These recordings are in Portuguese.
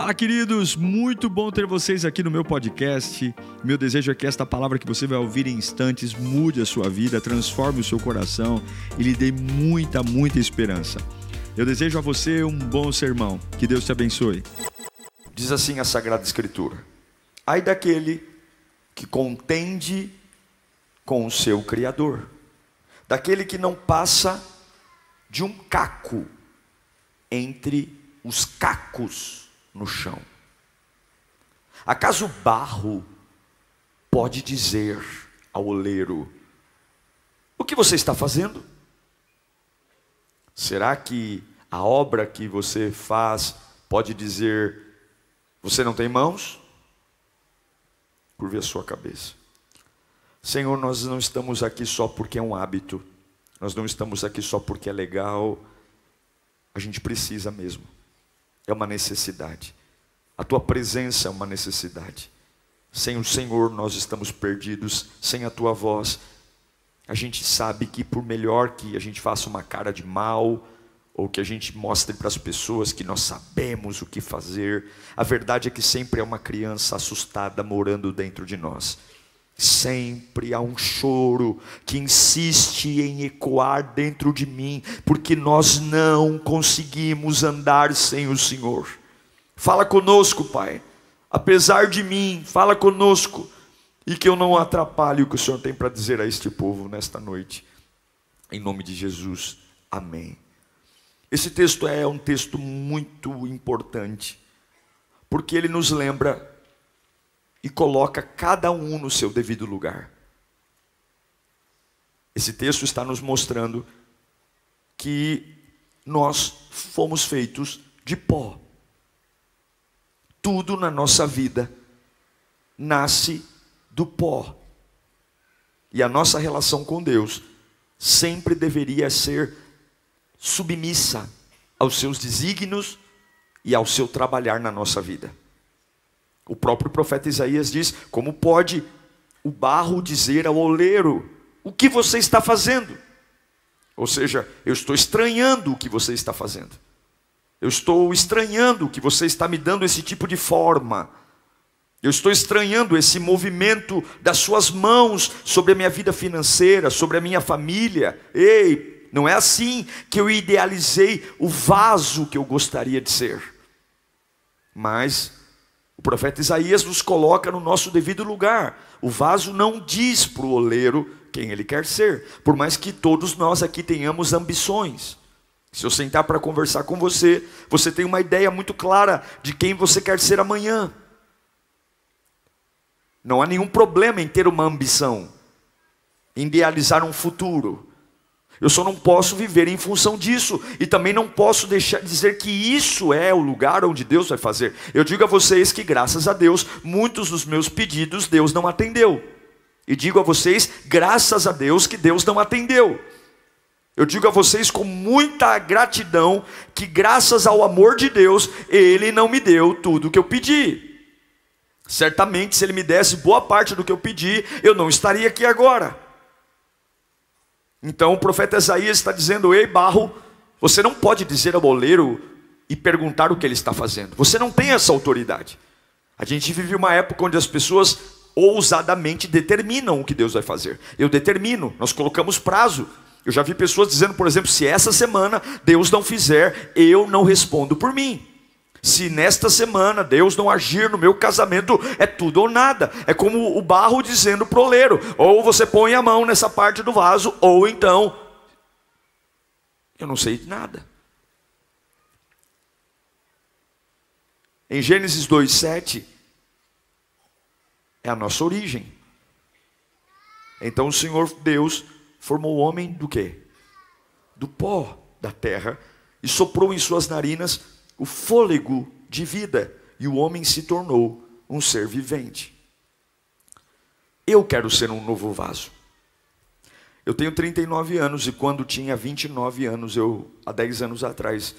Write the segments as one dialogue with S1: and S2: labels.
S1: Fala, queridos! Muito bom ter vocês aqui no meu podcast. Meu desejo é que esta palavra que você vai ouvir em instantes mude a sua vida, transforme o seu coração e lhe dê muita, muita esperança. Eu desejo a você um bom sermão. Que Deus te abençoe.
S2: Diz assim a Sagrada Escritura: Ai daquele que contende com o seu Criador, daquele que não passa de um caco entre os cacos no chão. Acaso barro pode dizer ao oleiro: O que você está fazendo? Será que a obra que você faz pode dizer: Você não tem mãos? Curve a sua cabeça. Senhor, nós não estamos aqui só porque é um hábito, nós não estamos aqui só porque é legal, a gente precisa mesmo é uma necessidade. A tua presença é uma necessidade. Sem o Senhor nós estamos perdidos, sem a tua voz. A gente sabe que por melhor que a gente faça uma cara de mal, ou que a gente mostre para as pessoas que nós sabemos o que fazer, a verdade é que sempre é uma criança assustada morando dentro de nós. Sempre há um choro que insiste em ecoar dentro de mim, porque nós não conseguimos andar sem o Senhor. Fala conosco, Pai. Apesar de mim, fala conosco. E que eu não atrapalhe o que o Senhor tem para dizer a este povo nesta noite. Em nome de Jesus. Amém. Esse texto é um texto muito importante, porque ele nos lembra e coloca cada um no seu devido lugar. Esse texto está nos mostrando que nós fomos feitos de pó. Tudo na nossa vida nasce do pó. E a nossa relação com Deus sempre deveria ser submissa aos seus desígnios e ao seu trabalhar na nossa vida. O próprio profeta Isaías diz: Como pode o barro dizer ao oleiro: O que você está fazendo? Ou seja, eu estou estranhando o que você está fazendo. Eu estou estranhando que você está me dando esse tipo de forma. Eu estou estranhando esse movimento das suas mãos sobre a minha vida financeira, sobre a minha família. Ei, não é assim que eu idealizei o vaso que eu gostaria de ser. Mas o profeta Isaías nos coloca no nosso devido lugar. O vaso não diz para o oleiro quem ele quer ser, por mais que todos nós aqui tenhamos ambições. Se eu sentar para conversar com você, você tem uma ideia muito clara de quem você quer ser amanhã. Não há nenhum problema em ter uma ambição, em idealizar um futuro. Eu só não posso viver em função disso e também não posso deixar dizer que isso é o lugar onde Deus vai fazer. Eu digo a vocês que graças a Deus, muitos dos meus pedidos Deus não atendeu. E digo a vocês, graças a Deus que Deus não atendeu. Eu digo a vocês com muita gratidão que graças ao amor de Deus, ele não me deu tudo o que eu pedi. Certamente se ele me desse boa parte do que eu pedi, eu não estaria aqui agora. Então o profeta Isaías está dizendo: Ei, barro, você não pode dizer ao oleiro e perguntar o que ele está fazendo. Você não tem essa autoridade. A gente vive uma época onde as pessoas ousadamente determinam o que Deus vai fazer. Eu determino, nós colocamos prazo. Eu já vi pessoas dizendo, por exemplo, se essa semana Deus não fizer, eu não respondo por mim. Se nesta semana Deus não agir no meu casamento, é tudo ou nada. É como o barro dizendo pro oleiro: ou você põe a mão nessa parte do vaso, ou então eu não sei de nada. Em Gênesis 2:7 é a nossa origem. Então o Senhor Deus formou o homem do quê? Do pó da terra e soprou em suas narinas o fôlego de vida e o homem se tornou um ser vivente. Eu quero ser um novo vaso. Eu tenho 39 anos e quando tinha 29 anos, eu há 10 anos atrás,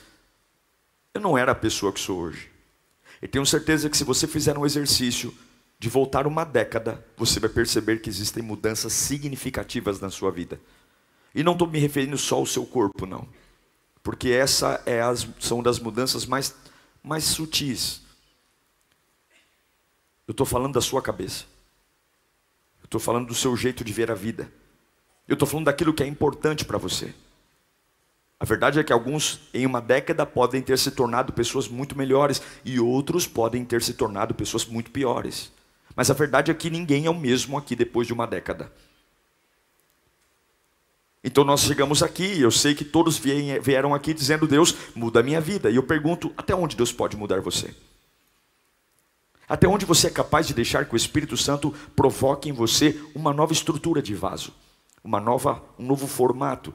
S2: eu não era a pessoa que sou hoje. E tenho certeza que se você fizer um exercício de voltar uma década, você vai perceber que existem mudanças significativas na sua vida. E não estou me referindo só ao seu corpo, não porque essa é as, são das mudanças mais, mais sutis. Eu estou falando da sua cabeça. Eu estou falando do seu jeito de ver a vida. Eu estou falando daquilo que é importante para você. A verdade é que alguns, em uma década, podem ter se tornado pessoas muito melhores e outros podem ter se tornado pessoas muito piores. Mas a verdade é que ninguém é o mesmo aqui depois de uma década. Então nós chegamos aqui, eu sei que todos vieram aqui dizendo: Deus, muda a minha vida. E eu pergunto: até onde Deus pode mudar você? Até onde você é capaz de deixar que o Espírito Santo provoque em você uma nova estrutura de vaso, uma nova, um novo formato?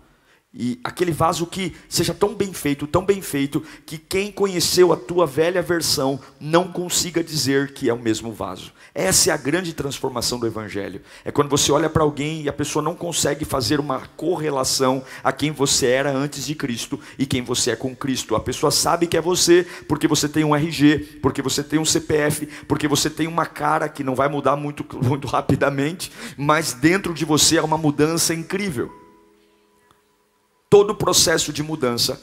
S2: E aquele vaso que seja tão bem feito, tão bem feito, que quem conheceu a tua velha versão não consiga dizer que é o mesmo vaso. Essa é a grande transformação do Evangelho. É quando você olha para alguém e a pessoa não consegue fazer uma correlação a quem você era antes de Cristo e quem você é com Cristo. A pessoa sabe que é você porque você tem um RG, porque você tem um CPF, porque você tem uma cara que não vai mudar muito, muito rapidamente, mas dentro de você é uma mudança incrível. Todo processo de mudança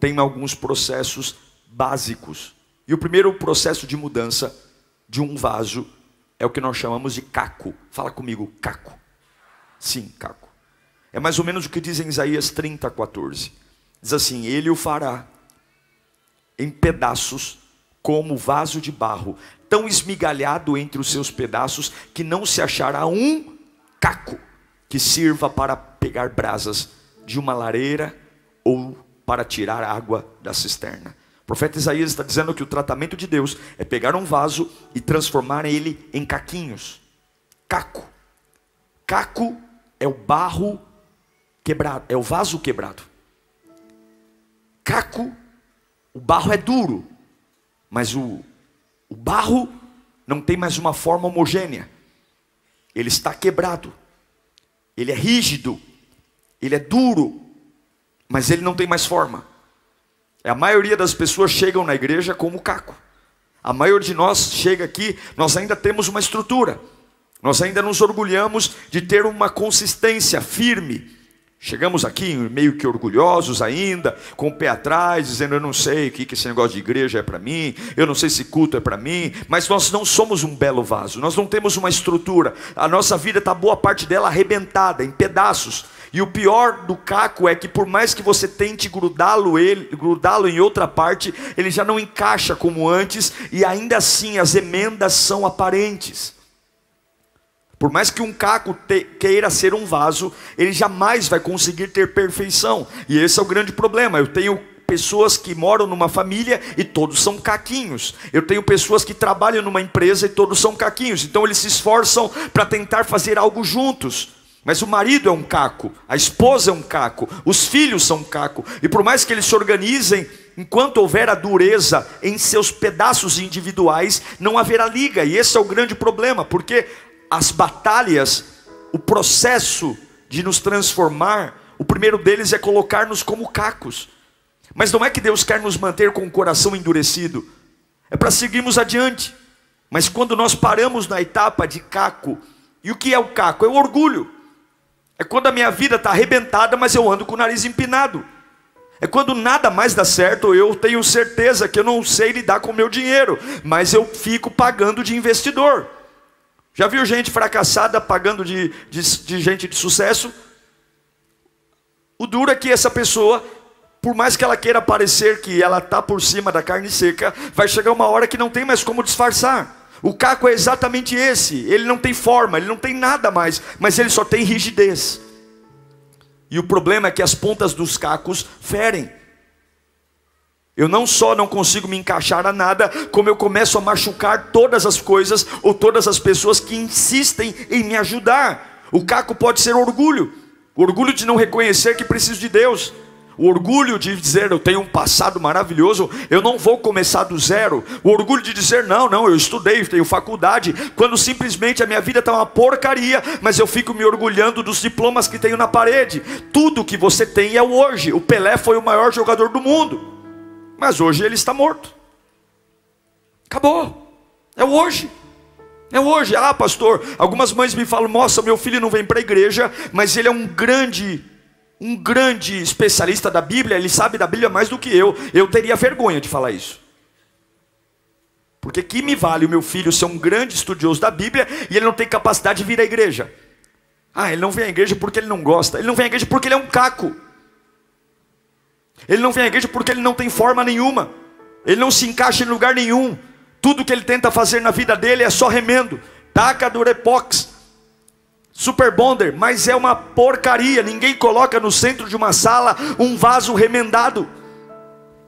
S2: tem alguns processos básicos. E o primeiro processo de mudança de um vaso é o que nós chamamos de caco. Fala comigo, caco. Sim, caco. É mais ou menos o que diz em Isaías 30, 14. Diz assim: Ele o fará em pedaços, como vaso de barro, tão esmigalhado entre os seus pedaços, que não se achará um caco que sirva para pegar brasas de uma lareira ou para tirar água da cisterna. O profeta Isaías está dizendo que o tratamento de Deus é pegar um vaso e transformar ele em caquinhos. Caco. Caco é o barro quebrado, é o vaso quebrado. Caco, o barro é duro, mas o, o barro não tem mais uma forma homogênea. Ele está quebrado ele é rígido, ele é duro, mas ele não tem mais forma. A maioria das pessoas chegam na igreja como caco. A maioria de nós chega aqui, nós ainda temos uma estrutura. Nós ainda nos orgulhamos de ter uma consistência firme, Chegamos aqui meio que orgulhosos ainda, com o pé atrás, dizendo: Eu não sei o que esse negócio de igreja é para mim, eu não sei se culto é para mim, mas nós não somos um belo vaso, nós não temos uma estrutura, a nossa vida está boa parte dela arrebentada, em pedaços. E o pior do caco é que, por mais que você tente grudá-lo ele, grudá-lo em outra parte, ele já não encaixa como antes, e ainda assim as emendas são aparentes. Por mais que um caco te, queira ser um vaso, ele jamais vai conseguir ter perfeição. E esse é o grande problema. Eu tenho pessoas que moram numa família e todos são caquinhos. Eu tenho pessoas que trabalham numa empresa e todos são caquinhos. Então eles se esforçam para tentar fazer algo juntos. Mas o marido é um caco, a esposa é um caco, os filhos são um caco. E por mais que eles se organizem, enquanto houver a dureza em seus pedaços individuais, não haverá liga. E esse é o grande problema, porque as batalhas, o processo de nos transformar, o primeiro deles é colocar-nos como cacos. Mas não é que Deus quer nos manter com o coração endurecido, é para seguirmos adiante. Mas quando nós paramos na etapa de caco, e o que é o caco? É o orgulho. É quando a minha vida está arrebentada, mas eu ando com o nariz empinado. É quando nada mais dá certo, eu tenho certeza que eu não sei lidar com o meu dinheiro, mas eu fico pagando de investidor. Já viu gente fracassada pagando de, de, de gente de sucesso? O duro é que essa pessoa, por mais que ela queira parecer que ela está por cima da carne seca, vai chegar uma hora que não tem mais como disfarçar. O caco é exatamente esse. Ele não tem forma, ele não tem nada mais, mas ele só tem rigidez. E o problema é que as pontas dos cacos ferem. Eu não só não consigo me encaixar a nada, como eu começo a machucar todas as coisas ou todas as pessoas que insistem em me ajudar. O caco pode ser orgulho, orgulho de não reconhecer que preciso de Deus. O orgulho de dizer eu tenho um passado maravilhoso, eu não vou começar do zero. O orgulho de dizer não, não, eu estudei, tenho faculdade, quando simplesmente a minha vida está uma porcaria, mas eu fico me orgulhando dos diplomas que tenho na parede. Tudo que você tem é o hoje. O Pelé foi o maior jogador do mundo. Mas hoje ele está morto. Acabou. É hoje. É hoje. Ah, pastor, algumas mães me falam: "Nossa, meu filho não vem para a igreja, mas ele é um grande um grande especialista da Bíblia, ele sabe da Bíblia mais do que eu. Eu teria vergonha de falar isso. Porque que me vale o meu filho ser um grande estudioso da Bíblia e ele não tem capacidade de vir à igreja? Ah, ele não vem à igreja porque ele não gosta. Ele não vem à igreja porque ele é um caco. Ele não vem à igreja porque ele não tem forma nenhuma. Ele não se encaixa em lugar nenhum. Tudo que ele tenta fazer na vida dele é só remendo. Taca Durepox, Super Bonder, mas é uma porcaria. Ninguém coloca no centro de uma sala um vaso remendado.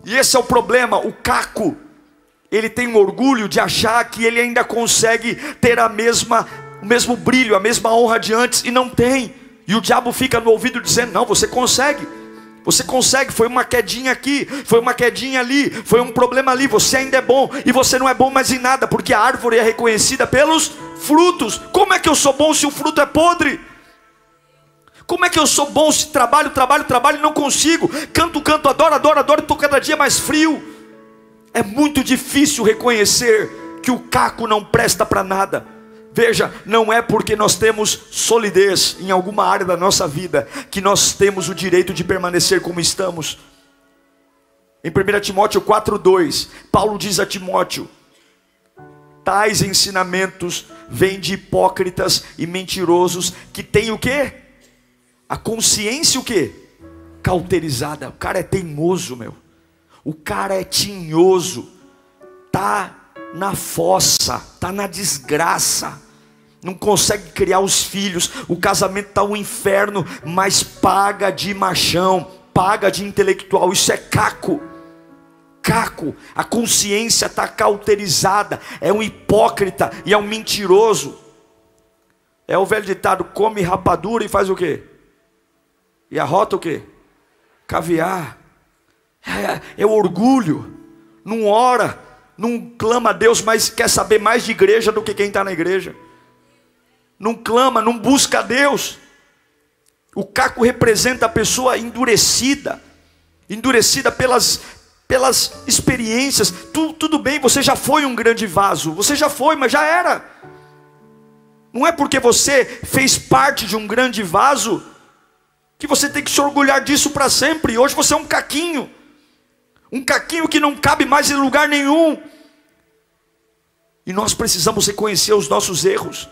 S2: E esse é o problema, o caco. Ele tem um orgulho de achar que ele ainda consegue ter a mesma o mesmo brilho, a mesma honra de antes e não tem. E o diabo fica no ouvido dizendo: "Não, você consegue. Você consegue, foi uma quedinha aqui, foi uma quedinha ali, foi um problema ali, você ainda é bom, e você não é bom mais em nada, porque a árvore é reconhecida pelos frutos. Como é que eu sou bom se o fruto é podre? Como é que eu sou bom se trabalho, trabalho, trabalho e não consigo? Canto, canto, adoro, adoro, adoro, estou cada dia mais frio. É muito difícil reconhecer que o caco não presta para nada. Veja, não é porque nós temos solidez em alguma área da nossa vida que nós temos o direito de permanecer como estamos. Em 1 Timóteo 4,2, Paulo diz a Timóteo: tais ensinamentos vêm de hipócritas e mentirosos que têm o que? A consciência o que? Cauterizada. O cara é teimoso, meu. O cara é tinhoso. Tá na fossa, tá na desgraça não consegue criar os filhos, o casamento está um inferno, mas paga de machão, paga de intelectual, isso é caco. Caco, a consciência está cauterizada, é um hipócrita e é um mentiroso. É o velho ditado: come rapadura e faz o quê? E arrota o quê? Caviar. É, é o orgulho, não ora, não clama a Deus, mas quer saber mais de igreja do que quem está na igreja não clama, não busca a Deus. O caco representa a pessoa endurecida, endurecida pelas, pelas experiências. Tu, tudo bem, você já foi um grande vaso, você já foi, mas já era. Não é porque você fez parte de um grande vaso que você tem que se orgulhar disso para sempre. Hoje você é um caquinho, um caquinho que não cabe mais em lugar nenhum. E nós precisamos reconhecer os nossos erros.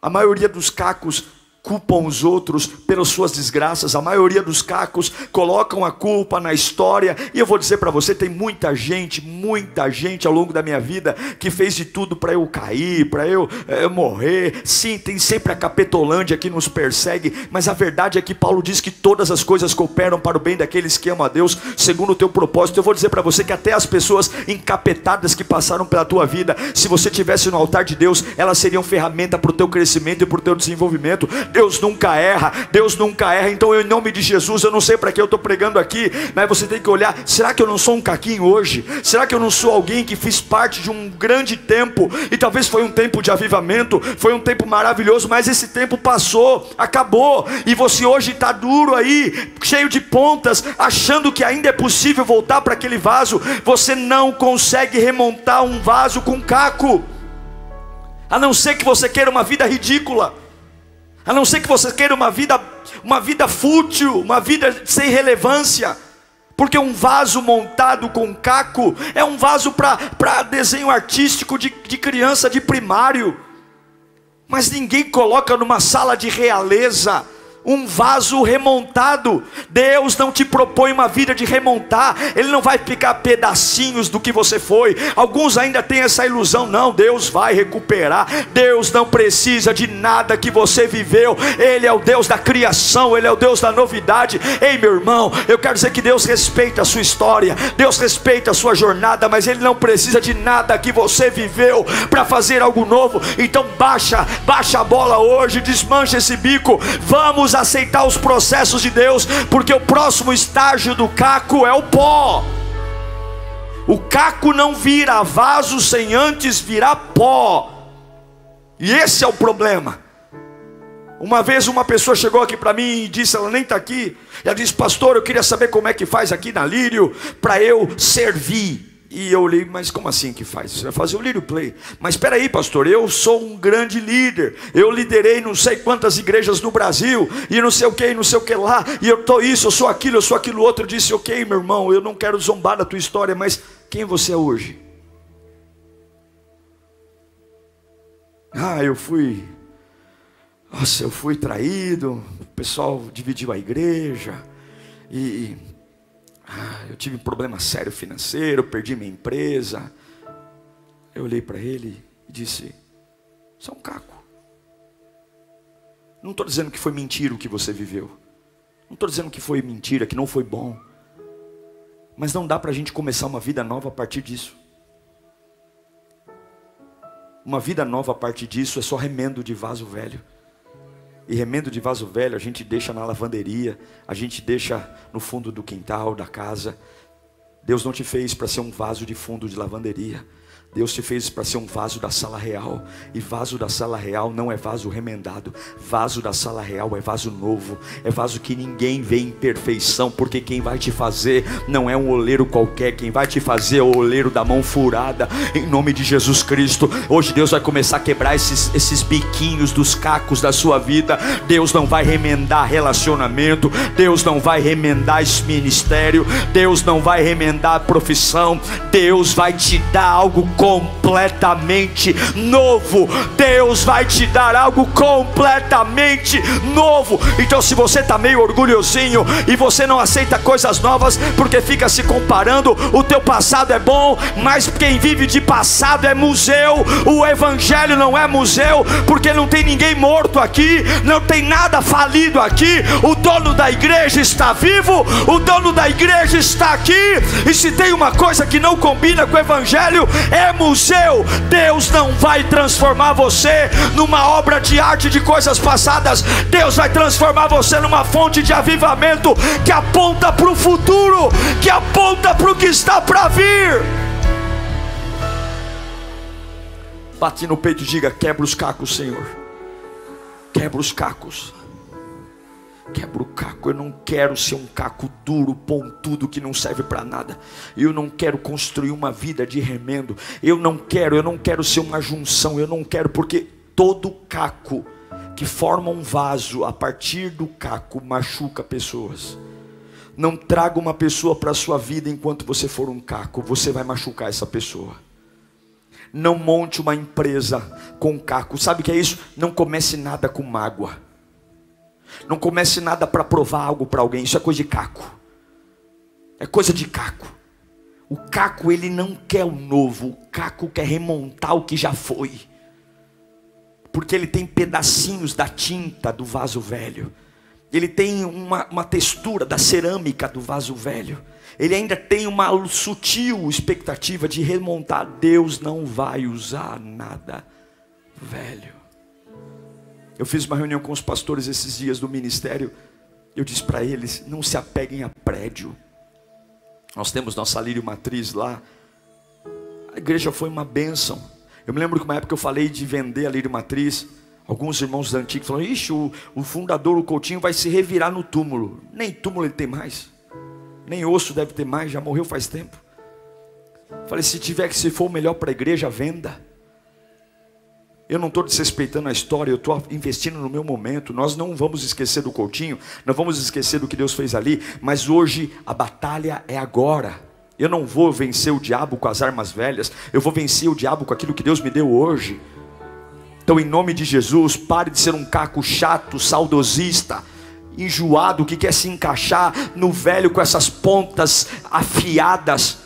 S2: A maioria dos cacos culpam os outros pelas suas desgraças. A maioria dos cacos colocam a culpa na história. E eu vou dizer para você, tem muita gente, muita gente ao longo da minha vida que fez de tudo para eu cair, para eu, eu, morrer. Sim, tem sempre a capetolândia que nos persegue, mas a verdade é que Paulo diz que todas as coisas cooperam para o bem daqueles que amam a Deus, segundo o teu propósito. Eu vou dizer para você que até as pessoas encapetadas que passaram pela tua vida, se você tivesse no altar de Deus, elas seriam ferramenta para o teu crescimento e para o teu desenvolvimento. Deus nunca erra, Deus nunca erra. Então, em nome de Jesus, eu não sei para que eu estou pregando aqui, mas você tem que olhar: será que eu não sou um caquinho hoje? Será que eu não sou alguém que fiz parte de um grande tempo? E talvez foi um tempo de avivamento, foi um tempo maravilhoso, mas esse tempo passou, acabou, e você hoje está duro aí, cheio de pontas, achando que ainda é possível voltar para aquele vaso. Você não consegue remontar um vaso com caco a não ser que você queira uma vida ridícula. A não ser que você queira uma vida, uma vida fútil, uma vida sem relevância. Porque um vaso montado com caco é um vaso para desenho artístico de, de criança de primário. Mas ninguém coloca numa sala de realeza um vaso remontado. Deus não te propõe uma vida de remontar, Ele não vai ficar pedacinhos do que você foi. Alguns ainda têm essa ilusão, não, Deus vai recuperar. Deus não precisa de nada que você viveu, Ele é o Deus da criação, Ele é o Deus da novidade. Ei, meu irmão, eu quero dizer que Deus respeita a sua história, Deus respeita a sua jornada, mas Ele não precisa de nada que você viveu para fazer algo novo. Então, baixa, baixa a bola hoje, desmancha esse bico, vamos Aceitar os processos de Deus, porque o próximo estágio do caco é o pó. O caco não vira vaso sem antes virar pó. E esse é o problema. Uma vez uma pessoa chegou aqui para mim e disse, ela nem está aqui. Ela disse, pastor, eu queria saber como é que faz aqui na Lírio para eu servir. E eu olhei, mas como assim que faz? Você vai fazer o Lírio Play. Mas espera aí, pastor, eu sou um grande líder. Eu liderei não sei quantas igrejas no Brasil, e não sei o que, e não sei o que lá, e eu estou isso, eu sou aquilo, eu sou aquilo outro. Eu disse, ok, meu irmão, eu não quero zombar da tua história, mas quem você é hoje? Ah, eu fui. Nossa, eu fui traído, o pessoal dividiu a igreja, e ah, eu tive um problema sério financeiro. Perdi minha empresa. Eu olhei para ele e disse: Você é um caco. Não estou dizendo que foi mentira o que você viveu. Não estou dizendo que foi mentira, que não foi bom. Mas não dá para a gente começar uma vida nova a partir disso. Uma vida nova a partir disso é só remendo de vaso velho. E remendo de vaso velho a gente deixa na lavanderia, a gente deixa no fundo do quintal, da casa. Deus não te fez para ser um vaso de fundo de lavanderia. Deus te fez para ser um vaso da sala real. E vaso da sala real não é vaso remendado. Vaso da sala real é vaso novo. É vaso que ninguém vê em perfeição. Porque quem vai te fazer não é um oleiro qualquer. Quem vai te fazer é o oleiro da mão furada. Em nome de Jesus Cristo. Hoje Deus vai começar a quebrar esses, esses biquinhos dos cacos da sua vida. Deus não vai remendar relacionamento. Deus não vai remendar esse ministério. Deus não vai remendar profissão. Deus vai te dar algo completamente novo. Deus vai te dar algo completamente novo. Então, se você está meio orgulhosinho e você não aceita coisas novas porque fica se comparando, o teu passado é bom, mas quem vive de passado é museu. O evangelho não é museu, porque não tem ninguém morto aqui, não tem nada falido aqui. O dono da igreja está vivo, o dono da igreja está aqui. E se tem uma coisa que não combina com o evangelho, é museu. Deus não vai transformar você numa obra de arte de coisas passadas. Deus vai transformar você numa fonte de avivamento que aponta para o futuro, que aponta para o que está para vir. Bate no peito e diga: quebra os cacos, Senhor. Quebra os cacos. Quebra o caco. Eu não quero ser um caco duro, pontudo, que não serve para nada. Eu não quero construir uma vida de remendo. Eu não quero, eu não quero ser uma junção. Eu não quero, porque todo caco que forma um vaso a partir do caco machuca pessoas. Não traga uma pessoa para a sua vida enquanto você for um caco, você vai machucar essa pessoa. Não monte uma empresa com caco. Sabe o que é isso? Não comece nada com mágoa. Não comece nada para provar algo para alguém, isso é coisa de caco. É coisa de caco. O caco ele não quer o novo, o caco quer remontar o que já foi. Porque ele tem pedacinhos da tinta do vaso velho. Ele tem uma, uma textura da cerâmica do vaso velho. Ele ainda tem uma sutil expectativa de remontar. Deus não vai usar nada velho. Eu fiz uma reunião com os pastores esses dias do ministério. Eu disse para eles: não se apeguem a prédio. Nós temos nossa lírio matriz lá. A igreja foi uma bênção. Eu me lembro que uma época eu falei de vender a lírio matriz. Alguns irmãos antigos falaram: Ixi, o, o fundador, o Coutinho, vai se revirar no túmulo. Nem túmulo ele tem mais. Nem osso deve ter mais, já morreu faz tempo. Falei: se tiver que se for o melhor para a igreja, venda. Eu não estou desrespeitando a história, eu estou investindo no meu momento. Nós não vamos esquecer do Coutinho, não vamos esquecer do que Deus fez ali, mas hoje a batalha é agora. Eu não vou vencer o diabo com as armas velhas, eu vou vencer o diabo com aquilo que Deus me deu hoje. Então, em nome de Jesus, pare de ser um caco chato, saudosista, enjoado, que quer se encaixar no velho com essas pontas afiadas.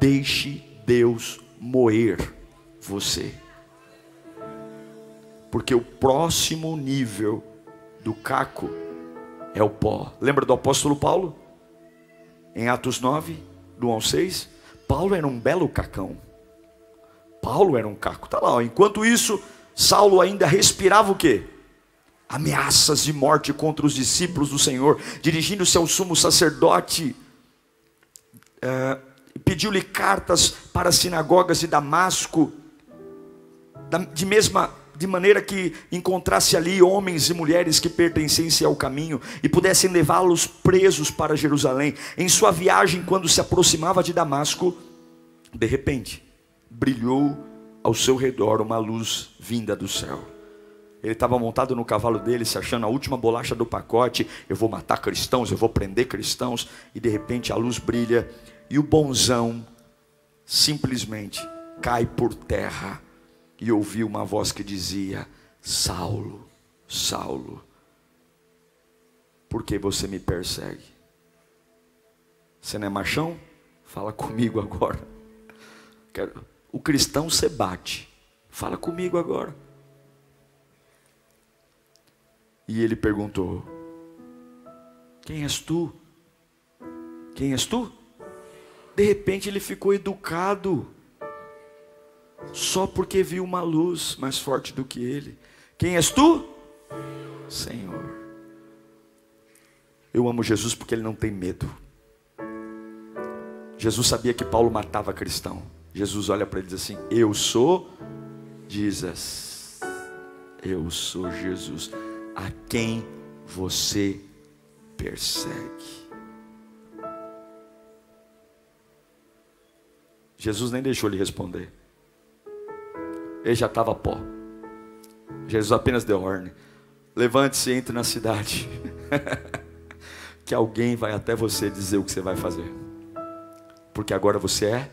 S2: Deixe Deus moer você porque o próximo nível do caco é o pó. Lembra do apóstolo Paulo? Em Atos 9, do 1 ao 6, Paulo era um belo cacão. Paulo era um caco. Tá lá, ó. enquanto isso, Saulo ainda respirava o quê? Ameaças de morte contra os discípulos do Senhor, dirigindo-se ao sumo sacerdote, é, pediu-lhe cartas para as sinagogas de Damasco, de mesma de maneira que encontrasse ali homens e mulheres que pertencessem ao caminho e pudessem levá-los presos para Jerusalém. Em sua viagem, quando se aproximava de Damasco, de repente, brilhou ao seu redor uma luz vinda do céu. Ele estava montado no cavalo dele, se achando a última bolacha do pacote. Eu vou matar cristãos, eu vou prender cristãos. E de repente a luz brilha e o bonzão simplesmente cai por terra e ouvi uma voz que dizia: Saulo, Saulo, por que você me persegue? Você não é machão? Fala comigo agora. O cristão se bate. Fala comigo agora. E ele perguntou: Quem és tu? Quem és tu? De repente ele ficou educado, só porque viu uma luz mais forte do que ele. Quem és tu? Senhor. Eu amo Jesus porque ele não tem medo. Jesus sabia que Paulo matava cristão. Jesus olha para ele e diz assim: Eu sou Jesus. Eu sou Jesus. A quem você persegue? Jesus nem deixou ele responder. Ele já estava pó. Jesus apenas deu ordem. Levante-se e entre na cidade. que alguém vai até você dizer o que você vai fazer. Porque agora você é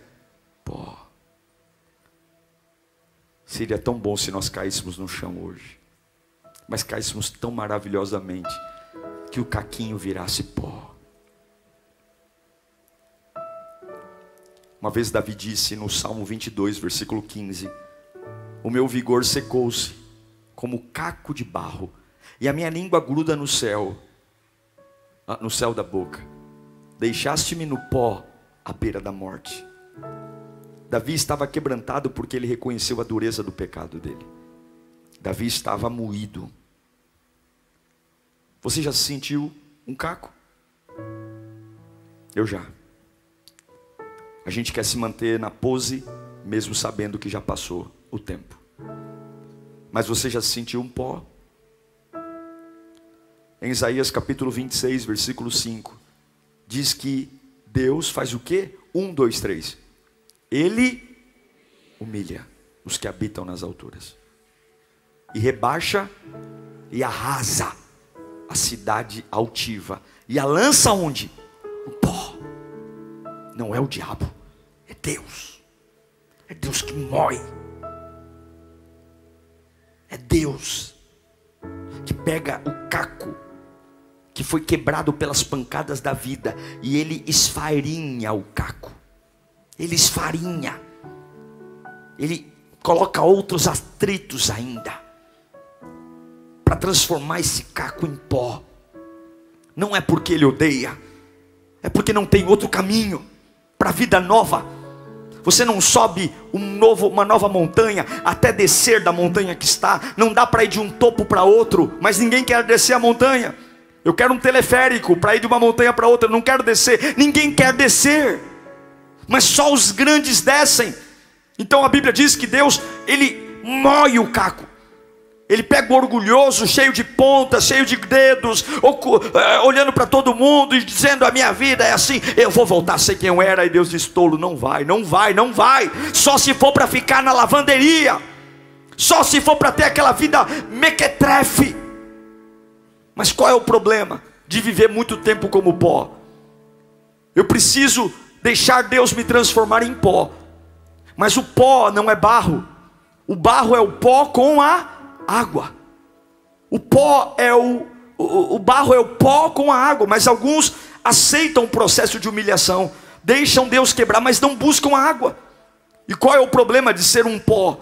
S2: pó. Seria tão bom se nós caíssemos no chão hoje. Mas caíssemos tão maravilhosamente que o caquinho virasse pó. Uma vez Davi disse no Salmo 22, versículo 15: O meu vigor secou-se como caco de barro, e a minha língua gruda no céu, ah, no céu da boca. Deixaste-me no pó à beira da morte. Davi estava quebrantado porque ele reconheceu a dureza do pecado dele. Davi estava moído. Você já se sentiu um caco? Eu já. A gente quer se manter na pose, mesmo sabendo que já passou o tempo. Mas você já se sentiu um pó? Em Isaías capítulo 26, versículo 5, diz que Deus faz o quê? Um, dois, três. Ele humilha os que habitam nas alturas, e rebaixa e arrasa a cidade altiva, e a lança onde? No pó. Não é o diabo, é Deus. É Deus que mói. É Deus que pega o caco que foi quebrado pelas pancadas da vida e ele esfarinha o caco. Ele esfarinha. Ele coloca outros atritos ainda para transformar esse caco em pó. Não é porque ele odeia, é porque não tem outro caminho para a vida nova. Você não sobe um novo, uma nova montanha até descer da montanha que está. Não dá para ir de um topo para outro, mas ninguém quer descer a montanha. Eu quero um teleférico para ir de uma montanha para outra. Eu não quero descer. Ninguém quer descer. Mas só os grandes descem. Então a Bíblia diz que Deus, ele moe o caco. Ele pega o orgulhoso, cheio de pontas, cheio de dedos, eh, olhando para todo mundo e dizendo: A minha vida é assim, eu vou voltar a ser quem eu era. E Deus diz: Tolo, não vai, não vai, não vai. Só se for para ficar na lavanderia, só se for para ter aquela vida mequetrefe. Mas qual é o problema de viver muito tempo como pó? Eu preciso deixar Deus me transformar em pó. Mas o pó não é barro. O barro é o pó com a água. O pó é o, o, o barro é o pó com a água, mas alguns aceitam o processo de humilhação, deixam Deus quebrar, mas não buscam a água. E qual é o problema de ser um pó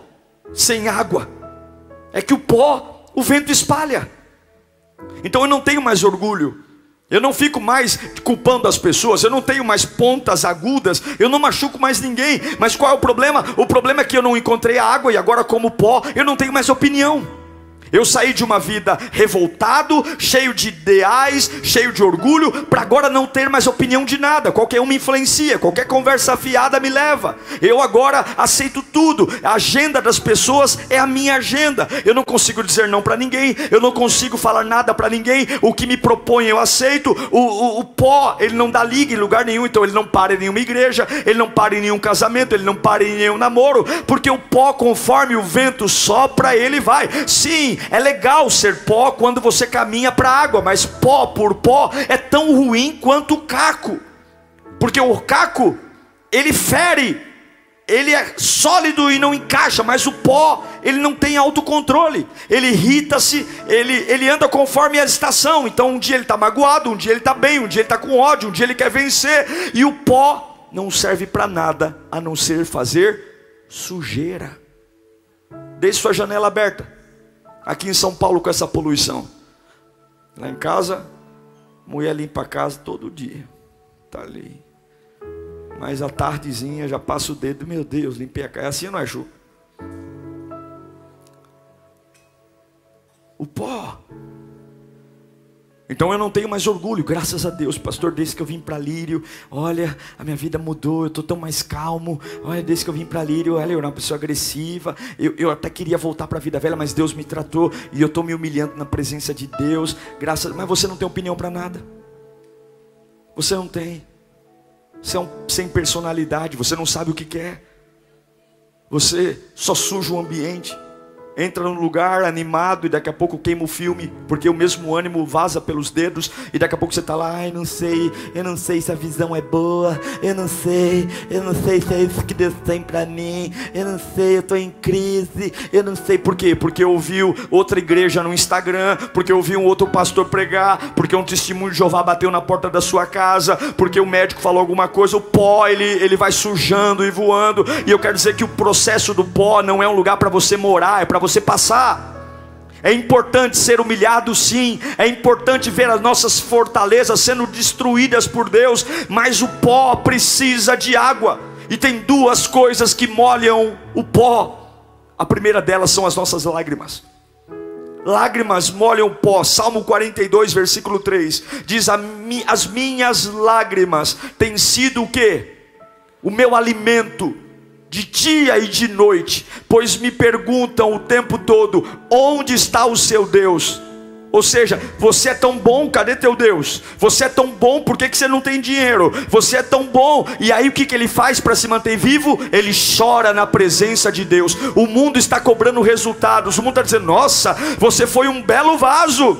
S2: sem água? É que o pó, o vento espalha. Então eu não tenho mais orgulho. Eu não fico mais culpando as pessoas, eu não tenho mais pontas agudas, eu não machuco mais ninguém. Mas qual é o problema? O problema é que eu não encontrei a água e agora, como pó, eu não tenho mais opinião. Eu saí de uma vida revoltado, cheio de ideais, cheio de orgulho, para agora não ter mais opinião de nada. Qualquer um me influencia, qualquer conversa fiada me leva. Eu agora aceito tudo. A agenda das pessoas é a minha agenda. Eu não consigo dizer não para ninguém, eu não consigo falar nada para ninguém. O que me propõe eu aceito. O, o, o, pó, ele não dá liga em lugar nenhum, então ele não para em nenhuma igreja, ele não para em nenhum casamento, ele não para em nenhum namoro, porque o pó, conforme o vento sopra, ele vai. Sim, é legal ser pó quando você caminha para a água, mas pó por pó é tão ruim quanto o caco, porque o caco ele fere, ele é sólido e não encaixa, mas o pó, ele não tem autocontrole. Ele irrita-se, ele, ele anda conforme a estação. Então, um dia ele está magoado, um dia ele está bem, um dia ele está com ódio, um dia ele quer vencer. E o pó não serve para nada a não ser fazer sujeira. Deixe sua janela aberta. Aqui em São Paulo, com essa poluição. Lá em casa, mulher limpa a casa todo dia. Está ali mas à tardezinha já passa o dedo, meu Deus, limpei a casa. É assim não é, Ju? O pó. Então eu não tenho mais orgulho, graças a Deus, pastor. Desde que eu vim para Lírio, olha, a minha vida mudou, eu estou tão mais calmo. Olha, desde que eu vim para Lírio, olha, eu era uma pessoa agressiva. Eu, eu até queria voltar para a vida velha, mas Deus me tratou e eu estou me humilhando na presença de Deus. Graças, mas você não tem opinião para nada. Você não tem. Você é um sem personalidade, você não sabe o que quer. Você só suja o ambiente entra num lugar animado e daqui a pouco queima o filme, porque o mesmo ânimo vaza pelos dedos e daqui a pouco você está lá, ai, não sei, eu não sei se a visão é boa, eu não sei, eu não sei se é isso que Deus tem para mim, eu não sei, eu estou em crise, eu não sei por quê, porque ouviu outra igreja no Instagram, porque ouviu um outro pastor pregar, porque um testemunho de Jeová bateu na porta da sua casa, porque o médico falou alguma coisa, o pó ele, ele vai sujando e voando, e eu quero dizer que o processo do pó não é um lugar para você morar, é para você passar. É importante ser humilhado, sim. É importante ver as nossas fortalezas sendo destruídas por Deus. Mas o pó precisa de água. E tem duas coisas que molham o pó. A primeira delas são as nossas lágrimas. Lágrimas molham o pó. Salmo 42, versículo 3. Diz: As minhas lágrimas têm sido o que? O meu alimento de dia e de noite, pois me perguntam o tempo todo: onde está o seu Deus? Ou seja, você é tão bom, cadê teu Deus? Você é tão bom, por que, que você não tem dinheiro? Você é tão bom, e aí o que, que ele faz para se manter vivo? Ele chora na presença de Deus. O mundo está cobrando resultados, o mundo está dizendo: nossa, você foi um belo vaso.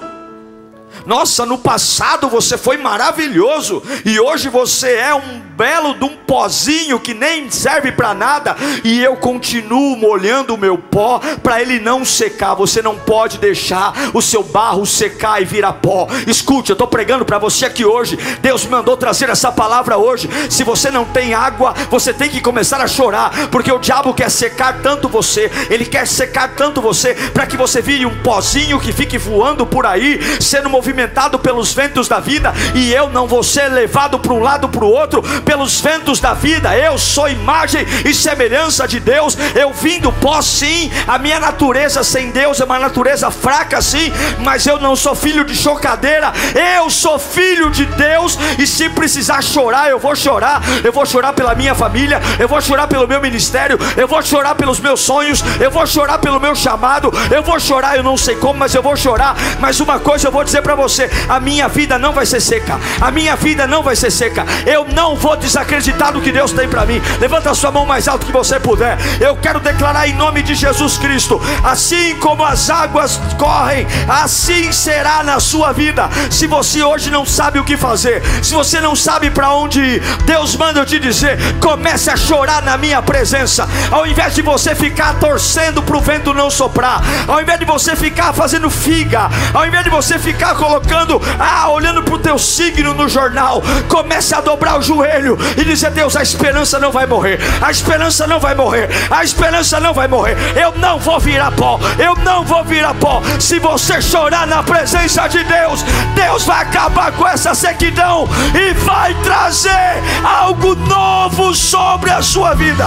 S2: Nossa, no passado você foi maravilhoso e hoje você é um belo de um pozinho que nem serve para nada e eu continuo molhando o meu pó para ele não secar. Você não pode deixar o seu barro secar e virar pó. Escute, eu estou pregando para você aqui hoje. Deus me mandou trazer essa palavra hoje. Se você não tem água, você tem que começar a chorar, porque o diabo quer secar tanto você, ele quer secar tanto você para que você vire um pozinho que fique voando por aí, sendo movimentado pelos ventos da vida, e eu não vou ser levado para um lado para o outro pelos ventos da vida. Eu sou imagem e semelhança de Deus. Eu vim do pó, sim. A minha natureza sem Deus é uma natureza fraca, sim. Mas eu não sou filho de chocadeira. Eu sou filho de Deus. E se precisar chorar, eu vou chorar. Eu vou chorar pela minha família. Eu vou chorar pelo meu ministério. Eu vou chorar pelos meus sonhos. Eu vou chorar pelo meu chamado. Eu vou chorar, eu não sei como, mas eu vou chorar. Mas uma coisa eu vou dizer para você: a minha vida não vai ser seca, a minha vida não vai ser seca. Eu não vou desacreditar do que Deus tem para mim. Levanta a sua mão mais alto que você puder. Eu quero declarar em nome de Jesus Cristo: assim como as águas correm, assim será na sua vida. Se você hoje não sabe o que fazer, se você não sabe para onde ir, Deus manda eu te dizer: comece a chorar na minha presença, ao invés de você ficar torcendo para o vento não soprar, ao invés de você ficar fazendo figa, ao invés de você ficar colocando, ah, olhando para o teu signo no jornal, comece a dobrar o joelho e dizer: Deus, a esperança não vai morrer, a esperança não vai morrer, a esperança não vai morrer. Eu não vou virar pó, eu não vou virar pó. Se você chorar na presença de Deus, Deus vai acabar com essa sequidão e vai trazer algo novo sobre a sua vida.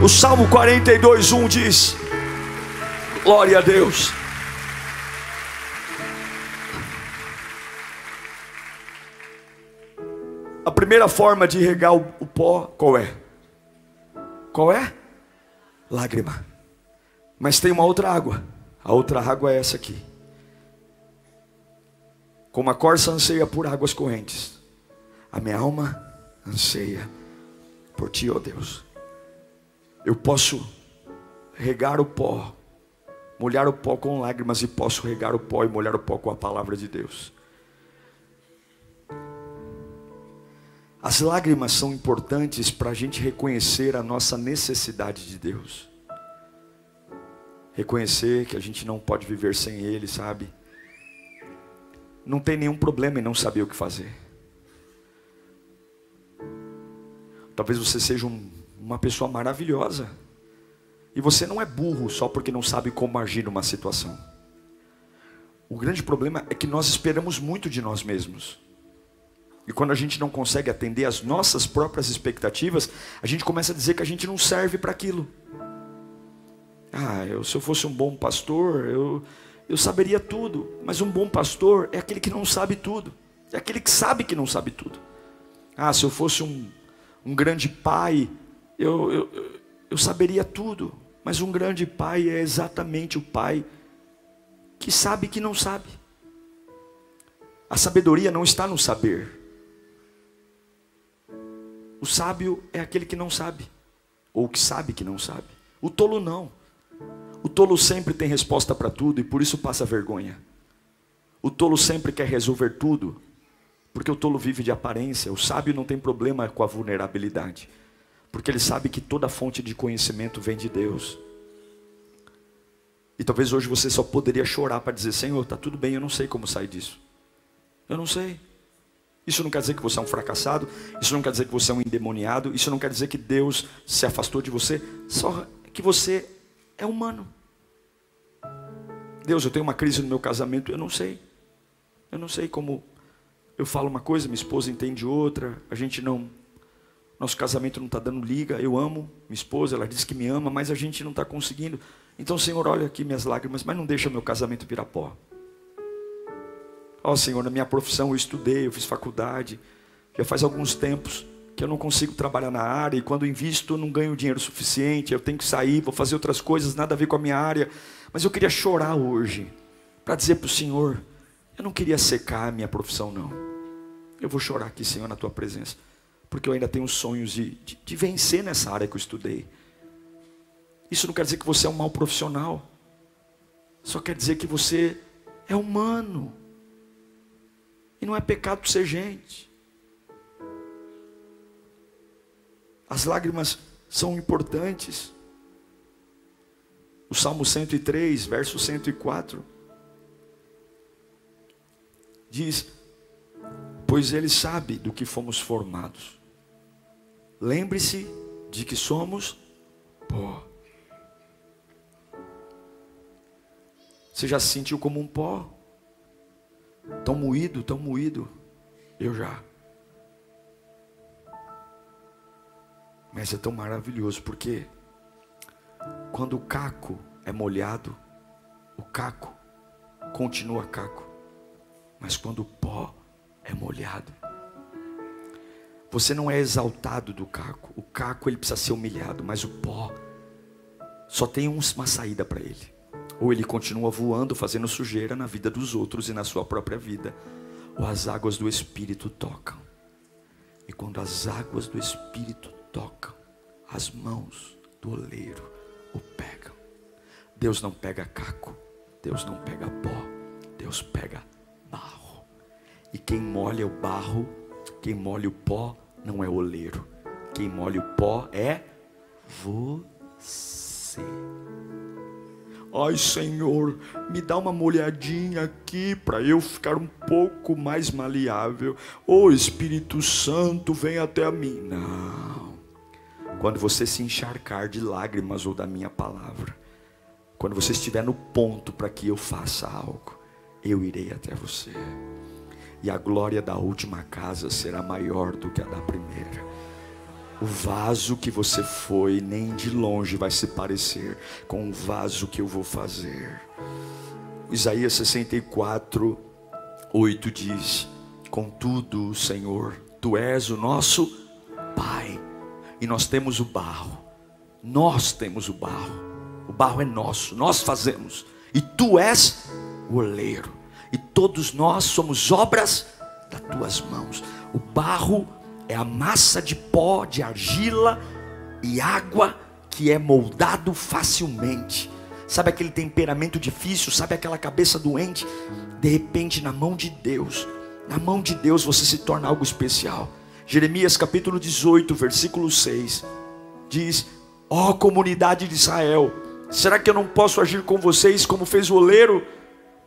S2: O Salmo 42, 1 diz: Glória a Deus. A primeira forma de regar o, o pó, qual é? Qual é? Lágrima. Mas tem uma outra água. A outra água é essa aqui. Como a corça anseia por águas correntes, a minha alma anseia por ti, ó oh Deus. Eu posso regar o pó, molhar o pó com lágrimas, e posso regar o pó e molhar o pó com a palavra de Deus. As lágrimas são importantes para a gente reconhecer a nossa necessidade de Deus. Reconhecer que a gente não pode viver sem Ele, sabe? Não tem nenhum problema em não saber o que fazer. Talvez você seja um, uma pessoa maravilhosa. E você não é burro só porque não sabe como agir numa situação. O grande problema é que nós esperamos muito de nós mesmos. E quando a gente não consegue atender às nossas próprias expectativas, a gente começa a dizer que a gente não serve para aquilo. Ah, eu, se eu fosse um bom pastor, eu, eu saberia tudo. Mas um bom pastor é aquele que não sabe tudo. É aquele que sabe que não sabe tudo. Ah, se eu fosse um, um grande pai, eu, eu, eu saberia tudo. Mas um grande pai é exatamente o pai que sabe que não sabe. A sabedoria não está no saber. O sábio é aquele que não sabe, ou que sabe que não sabe. O tolo não. O tolo sempre tem resposta para tudo e por isso passa vergonha. O tolo sempre quer resolver tudo, porque o tolo vive de aparência. O sábio não tem problema com a vulnerabilidade, porque ele sabe que toda fonte de conhecimento vem de Deus. E talvez hoje você só poderia chorar para dizer: Senhor, está tudo bem, eu não sei como sair disso. Eu não sei. Isso não quer dizer que você é um fracassado, isso não quer dizer que você é um endemoniado, isso não quer dizer que Deus se afastou de você, só que você é humano. Deus, eu tenho uma crise no meu casamento, eu não sei. Eu não sei como eu falo uma coisa, minha esposa entende outra, a gente não. Nosso casamento não está dando liga, eu amo minha esposa, ela diz que me ama, mas a gente não está conseguindo. Então, Senhor, olha aqui minhas lágrimas, mas não deixa meu casamento virar pó. Ó oh, Senhor, na minha profissão eu estudei, eu fiz faculdade, já faz alguns tempos que eu não consigo trabalhar na área e quando invisto não ganho dinheiro suficiente, eu tenho que sair, vou fazer outras coisas, nada a ver com a minha área. Mas eu queria chorar hoje para dizer para o Senhor, eu não queria secar a minha profissão não. Eu vou chorar aqui, Senhor, na tua presença, porque eu ainda tenho sonhos de, de, de vencer nessa área que eu estudei. Isso não quer dizer que você é um mau profissional, só quer dizer que você é humano. E não é pecado ser gente. As lágrimas são importantes. O Salmo 103, verso 104, diz: Pois Ele sabe do que fomos formados. Lembre-se de que somos pó. Você já se sentiu como um pó? Tão moído, tão moído. Eu já. Mas é tão maravilhoso porque quando o caco é molhado, o caco continua caco. Mas quando o pó é molhado, você não é exaltado do caco. O caco ele precisa ser humilhado, mas o pó só tem uma saída para ele. Ou ele continua voando, fazendo sujeira na vida dos outros e na sua própria vida. Ou as águas do Espírito tocam. E quando as águas do Espírito tocam, as mãos do oleiro o pegam. Deus não pega caco, Deus não pega pó, Deus pega barro. E quem molha o barro, quem molha o pó, não é oleiro. Quem molha o pó é você. Ai, Senhor, me dá uma molhadinha aqui para eu ficar um pouco mais maleável. Ô oh, Espírito Santo, vem até a mim. Não. Quando você se encharcar de lágrimas ou da minha palavra, quando você estiver no ponto para que eu faça algo, eu irei até você. E a glória da última casa será maior do que a da primeira. O vaso que você foi, nem de longe vai se parecer com o vaso que eu vou fazer. Isaías 64, 8 diz: Contudo, Senhor, tu és o nosso Pai, e nós temos o barro, nós temos o barro, o barro é nosso, nós fazemos, e tu és o oleiro, e todos nós somos obras das tuas mãos. O barro é a massa de pó, de argila e água que é moldado facilmente. Sabe aquele temperamento difícil, sabe aquela cabeça doente? De repente, na mão de Deus, na mão de Deus você se torna algo especial. Jeremias capítulo 18, versículo 6, diz: Ó oh, comunidade de Israel, será que eu não posso agir com vocês como fez o oleiro?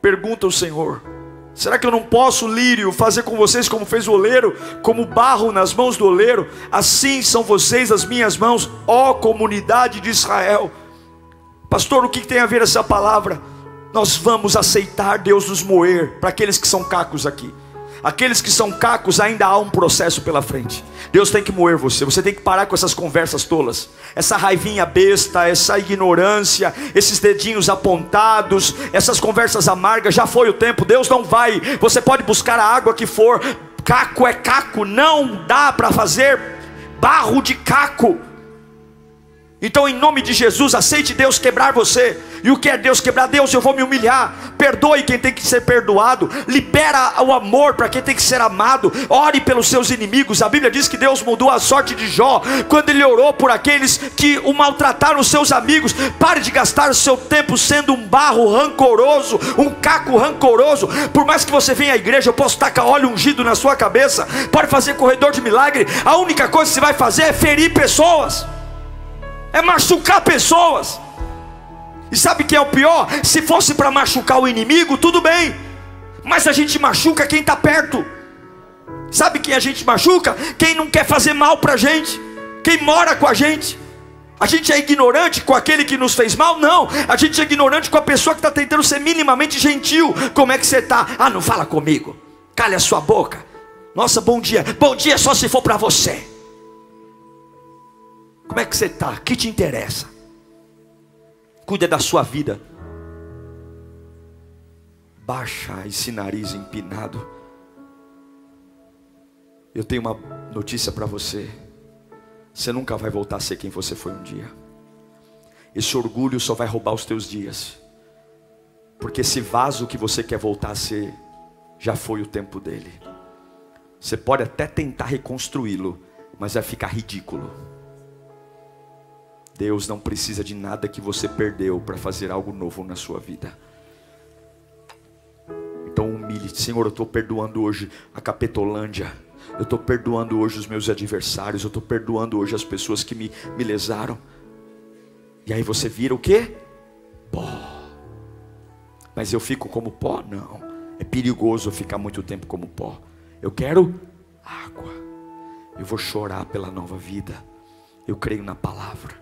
S2: Pergunta o Senhor. Será que eu não posso, lírio, fazer com vocês como fez o oleiro, como barro nas mãos do oleiro? Assim são vocês as minhas mãos, ó comunidade de Israel. Pastor, o que tem a ver essa palavra? Nós vamos aceitar Deus nos moer para aqueles que são cacos aqui. Aqueles que são cacos, ainda há um processo pela frente. Deus tem que moer você. Você tem que parar com essas conversas tolas, essa raivinha besta, essa ignorância, esses dedinhos apontados, essas conversas amargas. Já foi o tempo. Deus não vai. Você pode buscar a água que for. Caco é caco. Não dá para fazer barro de caco. Então, em nome de Jesus, aceite Deus quebrar você. E o que é Deus quebrar? Deus, eu vou me humilhar. Perdoe quem tem que ser perdoado. Libera o amor para quem tem que ser amado. Ore pelos seus inimigos. A Bíblia diz que Deus mudou a sorte de Jó quando ele orou por aqueles que o maltrataram, seus amigos. Pare de gastar o seu tempo sendo um barro rancoroso, um caco rancoroso. Por mais que você venha à igreja, eu posso tacar óleo ungido na sua cabeça. Pode fazer corredor de milagre. A única coisa que você vai fazer é ferir pessoas é machucar pessoas. E sabe o que é o pior? Se fosse para machucar o inimigo, tudo bem, mas a gente machuca quem está perto. Sabe quem a gente machuca? Quem não quer fazer mal para a gente, quem mora com a gente. A gente é ignorante com aquele que nos fez mal? Não, a gente é ignorante com a pessoa que está tentando ser minimamente gentil. Como é que você está? Ah, não fala comigo, calha a sua boca. Nossa, bom dia. Bom dia só se for para você. Como é que você está? O que te interessa? Cuida da sua vida. Baixa esse nariz empinado. Eu tenho uma notícia para você. Você nunca vai voltar a ser quem você foi um dia. Esse orgulho só vai roubar os teus dias. Porque esse vaso que você quer voltar a ser, já foi o tempo dele. Você pode até tentar reconstruí-lo, mas vai ficar ridículo. Deus não precisa de nada que você perdeu para fazer algo novo na sua vida. Então humilhe, Senhor, eu estou perdoando hoje a Capetolândia. Eu estou perdoando hoje os meus adversários. Eu estou perdoando hoje as pessoas que me, me lesaram. E aí você vira o quê? Pó. Mas eu fico como pó? Não. É perigoso ficar muito tempo como pó. Eu quero água. Eu vou chorar pela nova vida. Eu creio na palavra